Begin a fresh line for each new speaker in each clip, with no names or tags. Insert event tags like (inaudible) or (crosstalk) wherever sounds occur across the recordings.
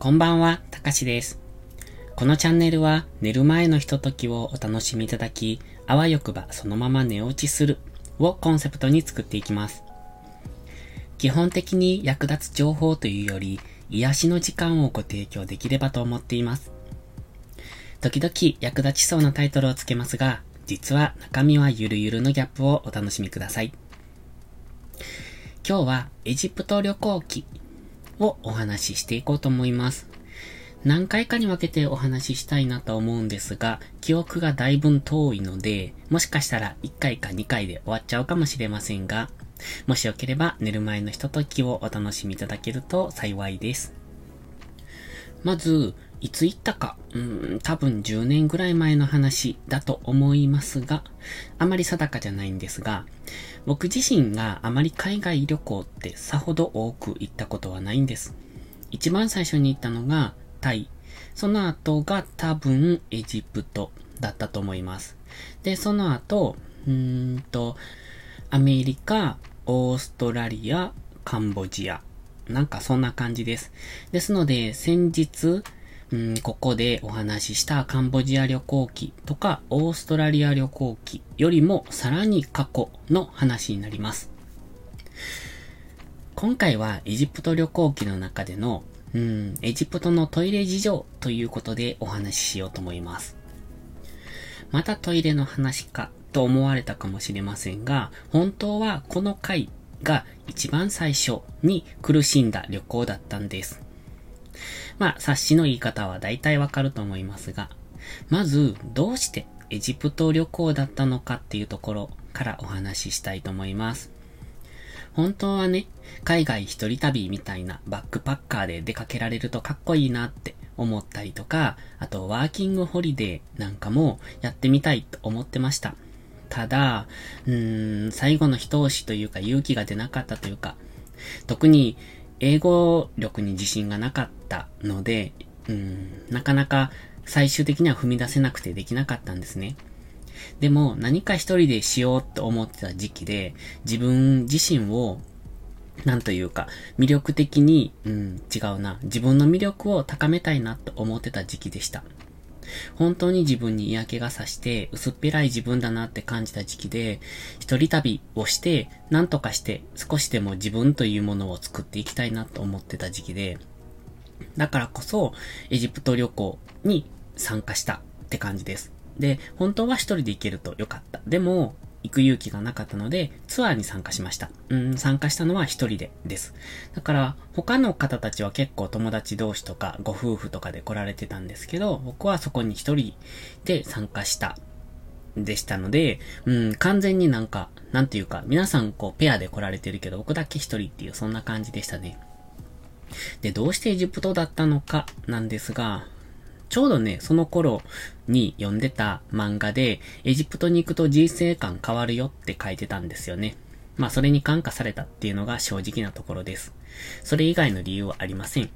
こんばんは、たかしです。このチャンネルは寝る前のひとときをお楽しみいただき、あわよくばそのまま寝落ちするをコンセプトに作っていきます。基本的に役立つ情報というより、癒しの時間をご提供できればと思っています。時々役立ちそうなタイトルをつけますが、実は中身はゆるゆるのギャップをお楽しみください。今日はエジプト旅行記をお話ししていこうと思います。何回かに分けてお話ししたいなと思うんですが、記憶がだいぶ遠いので、もしかしたら1回か2回で終わっちゃうかもしれませんが、もしよければ寝る前のひとときをお楽しみいただけると幸いです。まず、いつ行ったか、うん、多分10年ぐらい前の話だと思いますが、あまり定かじゃないんですが、僕自身があまり海外旅行ってさほど多く行ったことはないんです。一番最初に行ったのがタイ。その後が多分エジプトだったと思います。で、その後、うーんと、アメリカ、オーストラリア、カンボジア。なんかそんな感じです。ですので、先日、うん、ここでお話ししたカンボジア旅行記とかオーストラリア旅行記よりもさらに過去の話になります。今回はエジプト旅行記の中での、うん、エジプトのトイレ事情ということでお話ししようと思います。またトイレの話かと思われたかもしれませんが、本当はこの回が一番最初に苦しんだ旅行だったんです。まあ、察しの言い方は大体わかると思いますが、まず、どうしてエジプト旅行だったのかっていうところからお話ししたいと思います。本当はね、海外一人旅みたいなバックパッカーで出かけられるとかっこいいなって思ったりとか、あとワーキングホリデーなんかもやってみたいと思ってました。ただ、うーん、最後の一押しというか勇気が出なかったというか、特に英語力に自信がなかったので、うん、なかなか最終的には踏み出せなくてできなかったんですね。でも何か一人でしようと思ってた時期で、自分自身を、なんというか、魅力的に、うん、違うな。自分の魅力を高めたいなと思ってた時期でした。本当に自分に嫌気がさして、薄っぺらい自分だなって感じた時期で、一人旅をして、何とかして少しでも自分というものを作っていきたいなと思ってた時期で、だからこそ、エジプト旅行に参加したって感じです。で、本当は一人で行けるとよかった。でも、行く勇気がなかったので、ツアーに参加しました。うん、参加したのは一人でです。だから、他の方たちは結構友達同士とか、ご夫婦とかで来られてたんですけど、僕はそこに一人で参加したでしたので、うん、完全になんか、なんていうか、皆さんこう、ペアで来られてるけど、僕だけ一人っていう、そんな感じでしたね。で、どうしてエジプトだったのか、なんですが、ちょうどね、その頃に読んでた漫画で、エジプトに行くと人生観変わるよって書いてたんですよね。まあ、それに感化されたっていうのが正直なところです。それ以外の理由はありません。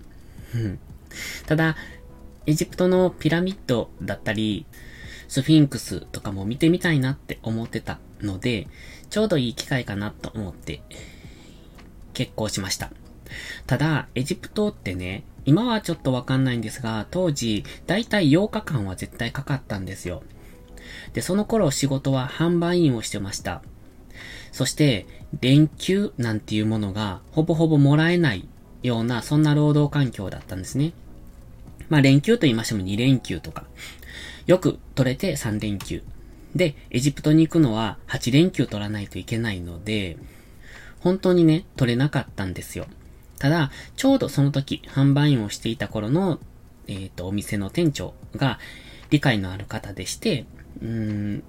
ただ、エジプトのピラミッドだったり、スフィンクスとかも見てみたいなって思ってたので、ちょうどいい機会かなと思って、結婚しました。ただ、エジプトってね、今はちょっとわかんないんですが、当時、だいたい8日間は絶対かかったんですよ。で、その頃仕事は販売員をしてました。そして、連休なんていうものがほぼほぼもらえないような、そんな労働環境だったんですね。まあ連休と言いましても2連休とか。よく取れて3連休。で、エジプトに行くのは8連休取らないといけないので、本当にね、取れなかったんですよ。ただ、ちょうどその時、販売員をしていた頃の、えっ、ー、と、お店の店長が理解のある方でして、うーん、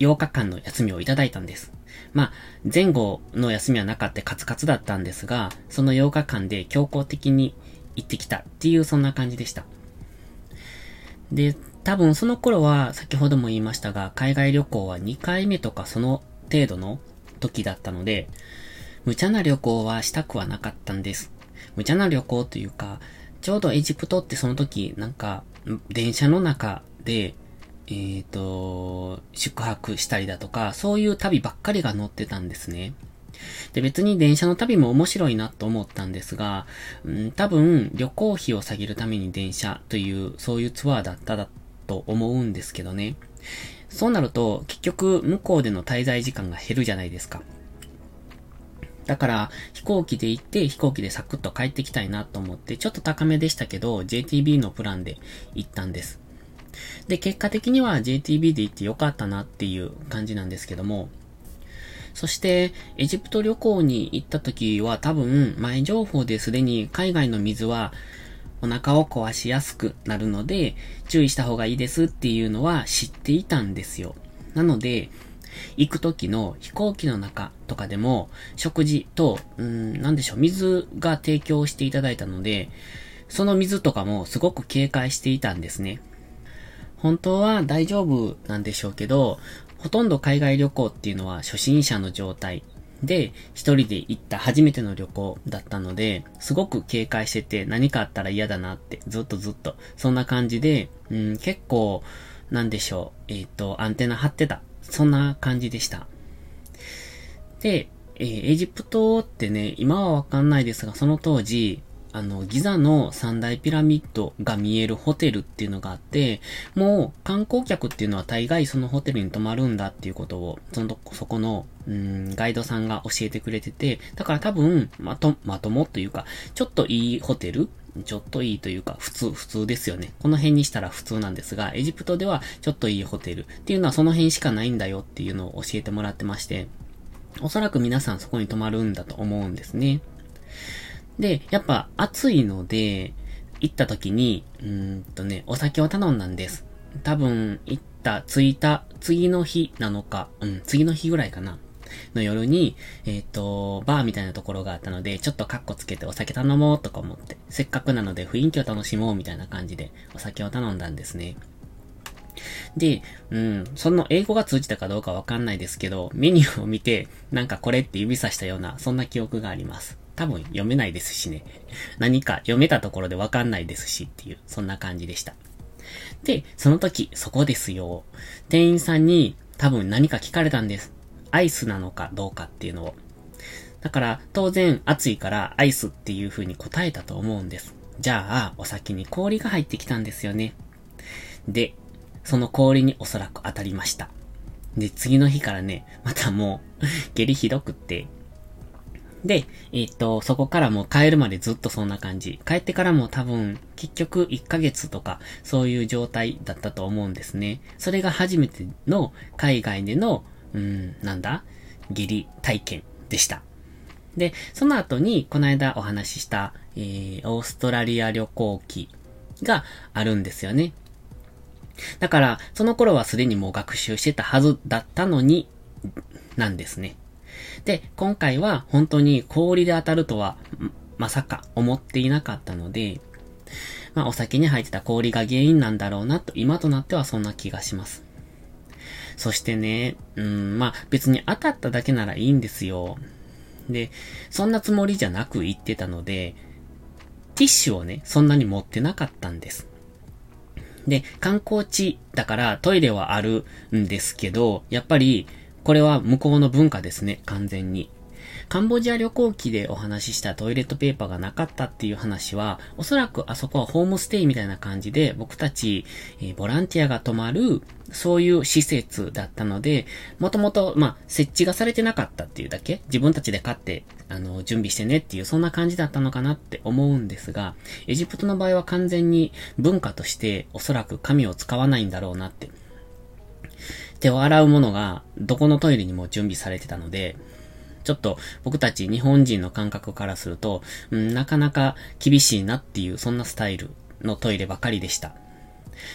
8日間の休みをいただいたんです。まあ、前後の休みはなかったカツカツだったんですが、その8日間で強行的に行ってきたっていうそんな感じでした。で、多分その頃は先ほども言いましたが、海外旅行は2回目とかその程度の時だったので、無茶な旅行はしたくはなかったんです。無茶な旅行というか、ちょうどエジプトってその時、なんか、電車の中で、えっ、ー、と、宿泊したりだとか、そういう旅ばっかりが載ってたんですね。で、別に電車の旅も面白いなと思ったんですが、うん、多分旅行費を下げるために電車という、そういうツアーだっただと思うんですけどね。そうなると、結局、向こうでの滞在時間が減るじゃないですか。だから、飛行機で行って、飛行機でサクッと帰ってきたいなと思って、ちょっと高めでしたけど、JTB のプランで行ったんです。で、結果的には JTB で行ってよかったなっていう感じなんですけども、そして、エジプト旅行に行った時は多分、前情報ですでに海外の水はお腹を壊しやすくなるので、注意した方がいいですっていうのは知っていたんですよ。なので、行く時の飛行機の中とかでも、食事と、うん、なんでしょう、水が提供していただいたので、その水とかもすごく警戒していたんですね。本当は大丈夫なんでしょうけど、ほとんど海外旅行っていうのは初心者の状態で、一人で行った初めての旅行だったので、すごく警戒してて何かあったら嫌だなって、ずっとずっと、そんな感じで、うん、結構、なんでしょう、えっ、ー、と、アンテナ張ってた。そんな感じでした。で、えー、エジプトってね、今はわかんないですが、その当時、あの、ギザの三大ピラミッドが見えるホテルっていうのがあって、もう観光客っていうのは大概そのホテルに泊まるんだっていうことを、その、そこの、うん、ガイドさんが教えてくれてて、だから多分、まと、まともというか、ちょっといいホテルちょっといいというか、普通、普通ですよね。この辺にしたら普通なんですが、エジプトではちょっといいホテルっていうのはその辺しかないんだよっていうのを教えてもらってまして、おそらく皆さんそこに泊まるんだと思うんですね。で、やっぱ暑いので、行った時に、うんとね、お酒を頼んだんです。多分、行った、着いた次の日なのか、うん、次の日ぐらいかな。の夜に、えっ、ー、と、バーみたいなところがあったので、ちょっとカッコつけてお酒頼もうとか思って、せっかくなので雰囲気を楽しもうみたいな感じでお酒を頼んだんですね。で、うん、その英語が通じたかどうかわかんないですけど、メニューを見て、なんかこれって指さしたような、そんな記憶があります。多分読めないですしね。(laughs) 何か読めたところでわかんないですしっていう、そんな感じでした。で、その時、そこですよ。店員さんに多分何か聞かれたんです。アイスなのかどうかっていうのを。だから、当然暑いからアイスっていう風に答えたと思うんです。じゃあ、お先に氷が入ってきたんですよね。で、その氷におそらく当たりました。で、次の日からね、またもう、下痢ひどくって、で、えっ、と、そこからもう帰るまでずっとそんな感じ。帰ってからも多分、結局1ヶ月とか、そういう状態だったと思うんですね。それが初めての海外での、うん、なんだ？下痢体験でした。で、その後に、この間お話しした、えー、オーストラリア旅行記があるんですよね。だから、その頃はすでにもう学習してたはずだったのに、なんですね。で、今回は本当に氷で当たるとは、まさか思っていなかったので、まあお酒に入ってた氷が原因なんだろうなと、今となってはそんな気がします。そしてね、うん、まあ別に当たっただけならいいんですよ。で、そんなつもりじゃなく言ってたので、ティッシュをね、そんなに持ってなかったんです。で、観光地だからトイレはあるんですけど、やっぱりこれは向こうの文化ですね、完全に。カンボジア旅行記でお話ししたトイレットペーパーがなかったっていう話は、おそらくあそこはホームステイみたいな感じで、僕たち、えー、ボランティアが泊まる、そういう施設だったので、もともと、まあ、設置がされてなかったっていうだけ、自分たちで買って、あの、準備してねっていう、そんな感じだったのかなって思うんですが、エジプトの場合は完全に文化として、おそらく紙を使わないんだろうなって手を洗うものがどこのトイレにも準備されてたので、ちょっと僕たち日本人の感覚からすると、うん、なかなか厳しいなっていうそんなスタイルのトイレばかりでした。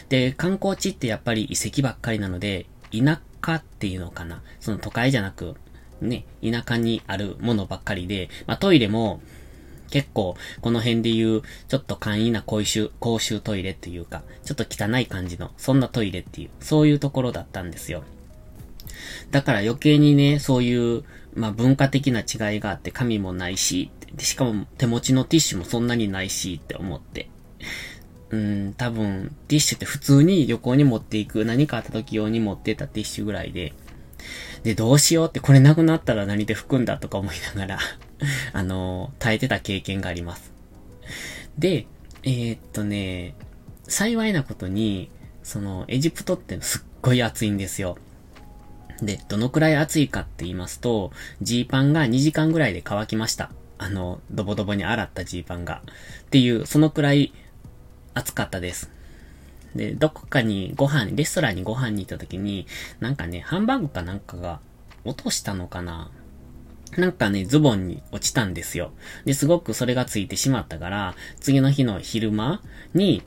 で、観光地ってやっぱり遺跡ばっかりなので、田舎っていうのかな。その都会じゃなく、ね、田舎にあるものばっかりで、まあトイレも結構、この辺で言う、ちょっと簡易な公衆、公衆トイレっていうか、ちょっと汚い感じの、そんなトイレっていう、そういうところだったんですよ。だから余計にね、そういう、まあ文化的な違いがあって紙もないし、しかも手持ちのティッシュもそんなにないしって思って。うん、多分、ティッシュって普通に旅行に持っていく、何かあった時用に持ってたティッシュぐらいで。で、どうしようってこれなくなったら何で拭くんだとか思いながら (laughs) あのー、耐えてた経験があります。で、えー、っとね、幸いなことに、その、エジプトってすっごい暑いんですよ。で、どのくらい暑いかって言いますと、ジーパンが2時間ぐらいで乾きました。あの、ドボドボに洗ったジーパンが。っていう、そのくらい暑かったです。で、どこかにご飯、レストランにご飯に行った時に、なんかね、ハンバーグかなんかが落としたのかななんかね、ズボンに落ちたんですよ。で、すごくそれがついてしまったから、次の日の昼間に、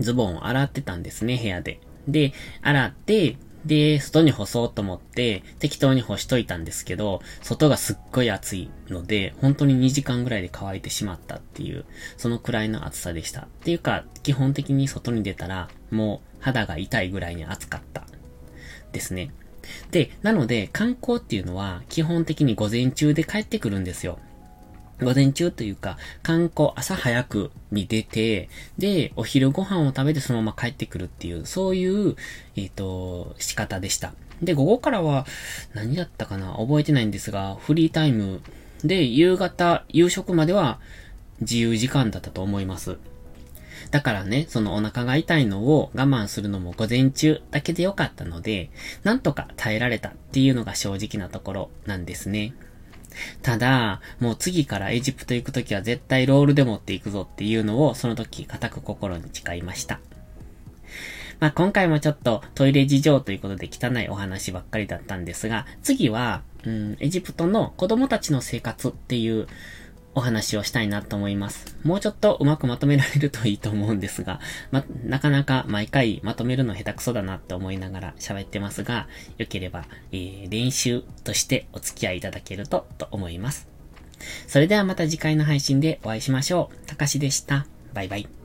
ズボンを洗ってたんですね、部屋で。で、洗って、で、外に干そうと思って、適当に干しといたんですけど、外がすっごい暑いので、本当に2時間ぐらいで乾いてしまったっていう、そのくらいの暑さでした。っていうか、基本的に外に出たら、もう肌が痛いぐらいに暑かった。ですね。で、なので、観光っていうのは、基本的に午前中で帰ってくるんですよ。午前中というか、観光、朝早くに出て、で、お昼ご飯を食べてそのまま帰ってくるっていう、そういう、えっ、ー、と、仕方でした。で、午後からは、何だったかな覚えてないんですが、フリータイムで、夕方、夕食までは自由時間だったと思います。だからね、そのお腹が痛いのを我慢するのも午前中だけでよかったので、なんとか耐えられたっていうのが正直なところなんですね。ただ、もう次からエジプト行くときは絶対ロールで持っていくぞっていうのをその時固く心に誓いました。まあ、今回もちょっとトイレ事情ということで汚いお話ばっかりだったんですが、次は、うん、エジプトの子供たちの生活っていうお話をしたいなと思います。もうちょっとうまくまとめられるといいと思うんですが、ま、なかなか毎回まとめるの下手くそだなって思いながら喋ってますが、良ければ、えー、練習としてお付き合いいただけると、と思います。それではまた次回の配信でお会いしましょう。たかしでした。バイバイ。